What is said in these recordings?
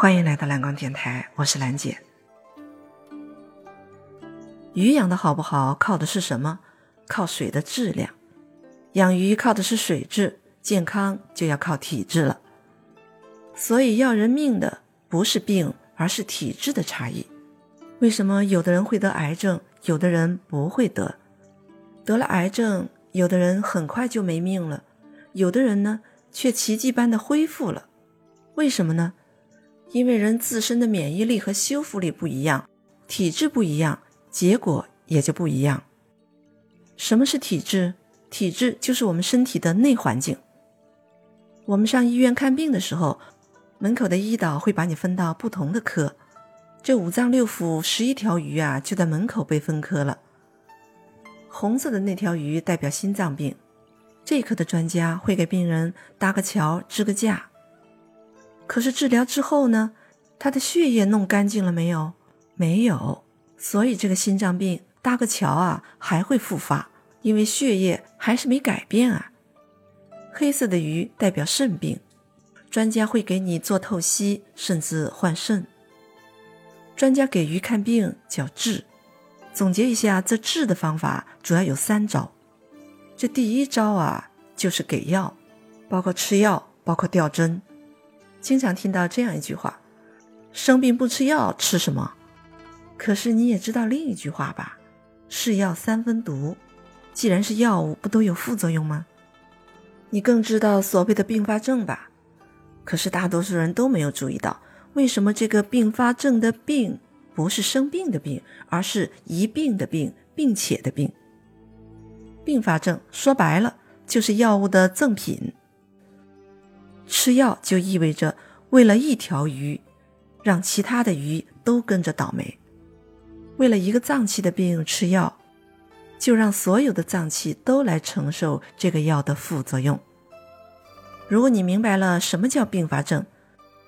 欢迎来到蓝光电台，我是兰姐。鱼养的好不好，靠的是什么？靠水的质量。养鱼靠的是水质，健康就要靠体质了。所以要人命的不是病，而是体质的差异。为什么有的人会得癌症，有的人不会得？得了癌症，有的人很快就没命了，有的人呢却奇迹般的恢复了。为什么呢？因为人自身的免疫力和修复力不一样，体质不一样，结果也就不一样。什么是体质？体质就是我们身体的内环境。我们上医院看病的时候，门口的医导会把你分到不同的科，这五脏六腑十一条鱼啊，就在门口被分科了。红色的那条鱼代表心脏病，这科的专家会给病人搭个桥支个架。可是治疗之后呢，他的血液弄干净了没有？没有，所以这个心脏病搭个桥啊，还会复发，因为血液还是没改变啊。黑色的鱼代表肾病，专家会给你做透析，甚至换肾。专家给鱼看病叫治。总结一下，这治的方法主要有三招。这第一招啊，就是给药，包括吃药，包括吊针。经常听到这样一句话：“生病不吃药，吃什么？”可是你也知道另一句话吧？“是药三分毒。”既然是药物，不都有副作用吗？你更知道所谓的并发症吧？可是大多数人都没有注意到，为什么这个并发症的病不是生病的病，而是一病的病，并且的病。并发症说白了就是药物的赠品。吃药就意味着为了一条鱼，让其他的鱼都跟着倒霉。为了一个脏器的病吃药，就让所有的脏器都来承受这个药的副作用。如果你明白了什么叫并发症，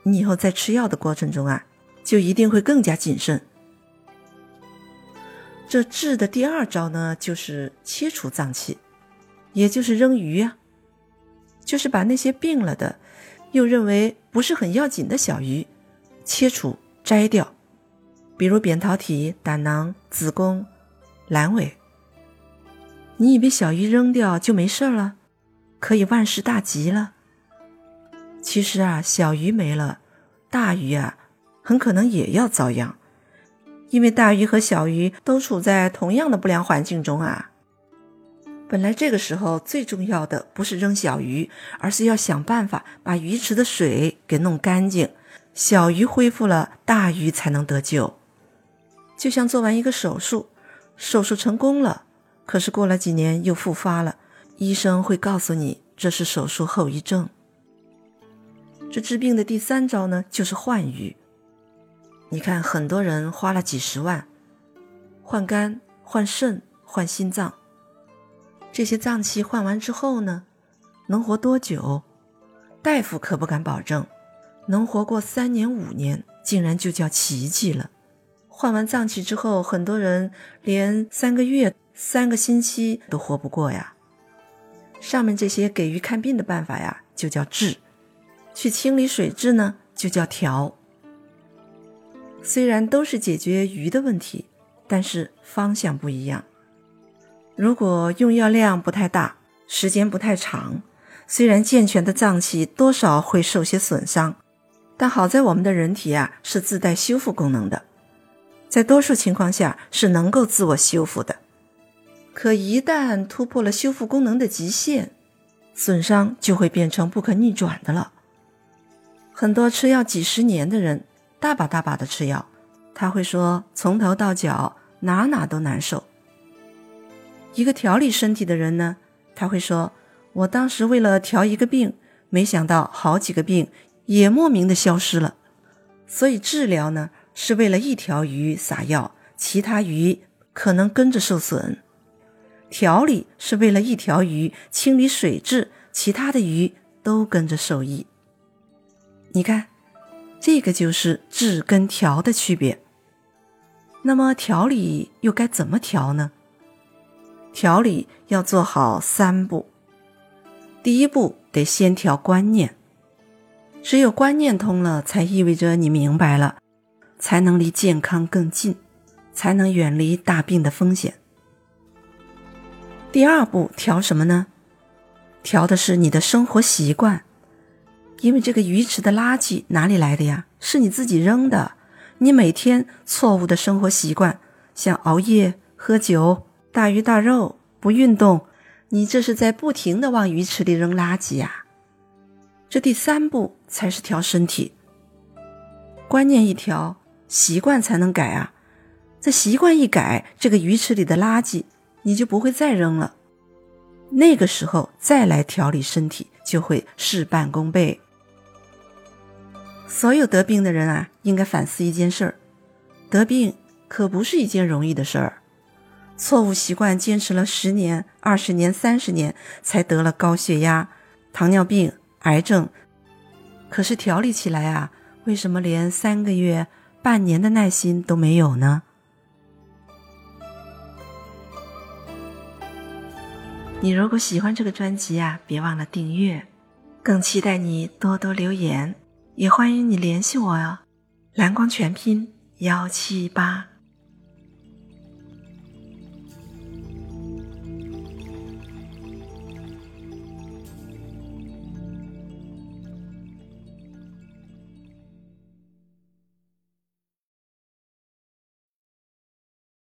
你以后在吃药的过程中啊，就一定会更加谨慎。这治的第二招呢，就是切除脏器，也就是扔鱼啊，就是把那些病了的。又认为不是很要紧的小鱼，切除摘掉，比如扁桃体、胆囊、子宫、阑尾。你以为小鱼扔掉就没事了，可以万事大吉了？其实啊，小鱼没了，大鱼啊，很可能也要遭殃，因为大鱼和小鱼都处在同样的不良环境中啊。本来这个时候最重要的不是扔小鱼，而是要想办法把鱼池的水给弄干净。小鱼恢复了，大鱼才能得救。就像做完一个手术，手术成功了，可是过了几年又复发了，医生会告诉你这是手术后遗症。这治病的第三招呢，就是换鱼。你看，很多人花了几十万，换肝、换肾、换心脏。这些脏器换完之后呢，能活多久？大夫可不敢保证，能活过三年五年，竟然就叫奇迹了。换完脏器之后，很多人连三个月、三个星期都活不过呀。上面这些给鱼看病的办法呀，就叫治；去清理水质呢，就叫调。虽然都是解决鱼的问题，但是方向不一样。如果用药量不太大，时间不太长，虽然健全的脏器多少会受些损伤，但好在我们的人体啊是自带修复功能的，在多数情况下是能够自我修复的。可一旦突破了修复功能的极限，损伤就会变成不可逆转的了。很多吃药几十年的人，大把大把的吃药，他会说从头到脚哪哪都难受。一个调理身体的人呢，他会说：“我当时为了调一个病，没想到好几个病也莫名的消失了。所以治疗呢，是为了一条鱼撒药，其他鱼可能跟着受损；调理是为了一条鱼清理水质，其他的鱼都跟着受益。你看，这个就是治跟调的区别。那么调理又该怎么调呢？”调理要做好三步，第一步得先调观念。只有观念通了，才意味着你明白了，才能离健康更近，才能远离大病的风险。第二步调什么呢？调的是你的生活习惯，因为这个鱼池的垃圾哪里来的呀？是你自己扔的。你每天错误的生活习惯，像熬夜、喝酒、大鱼大肉、不运动，你这是在不停的往鱼池里扔垃圾呀。这第三步才是调身体，观念一调，习惯才能改啊。这习惯一改，这个鱼池里的垃圾你就不会再扔了。那个时候再来调理身体，就会事半功倍。所有得病的人啊，应该反思一件事儿：得病可不是一件容易的事儿。错误习惯坚持了十年、二十年、三十年，才得了高血压、糖尿病、癌症。可是调理起来啊，为什么连三个月、半年的耐心都没有呢？你如果喜欢这个专辑啊，别忘了订阅，更期待你多多留言。也欢迎你联系我哟，蓝光全拼幺七八。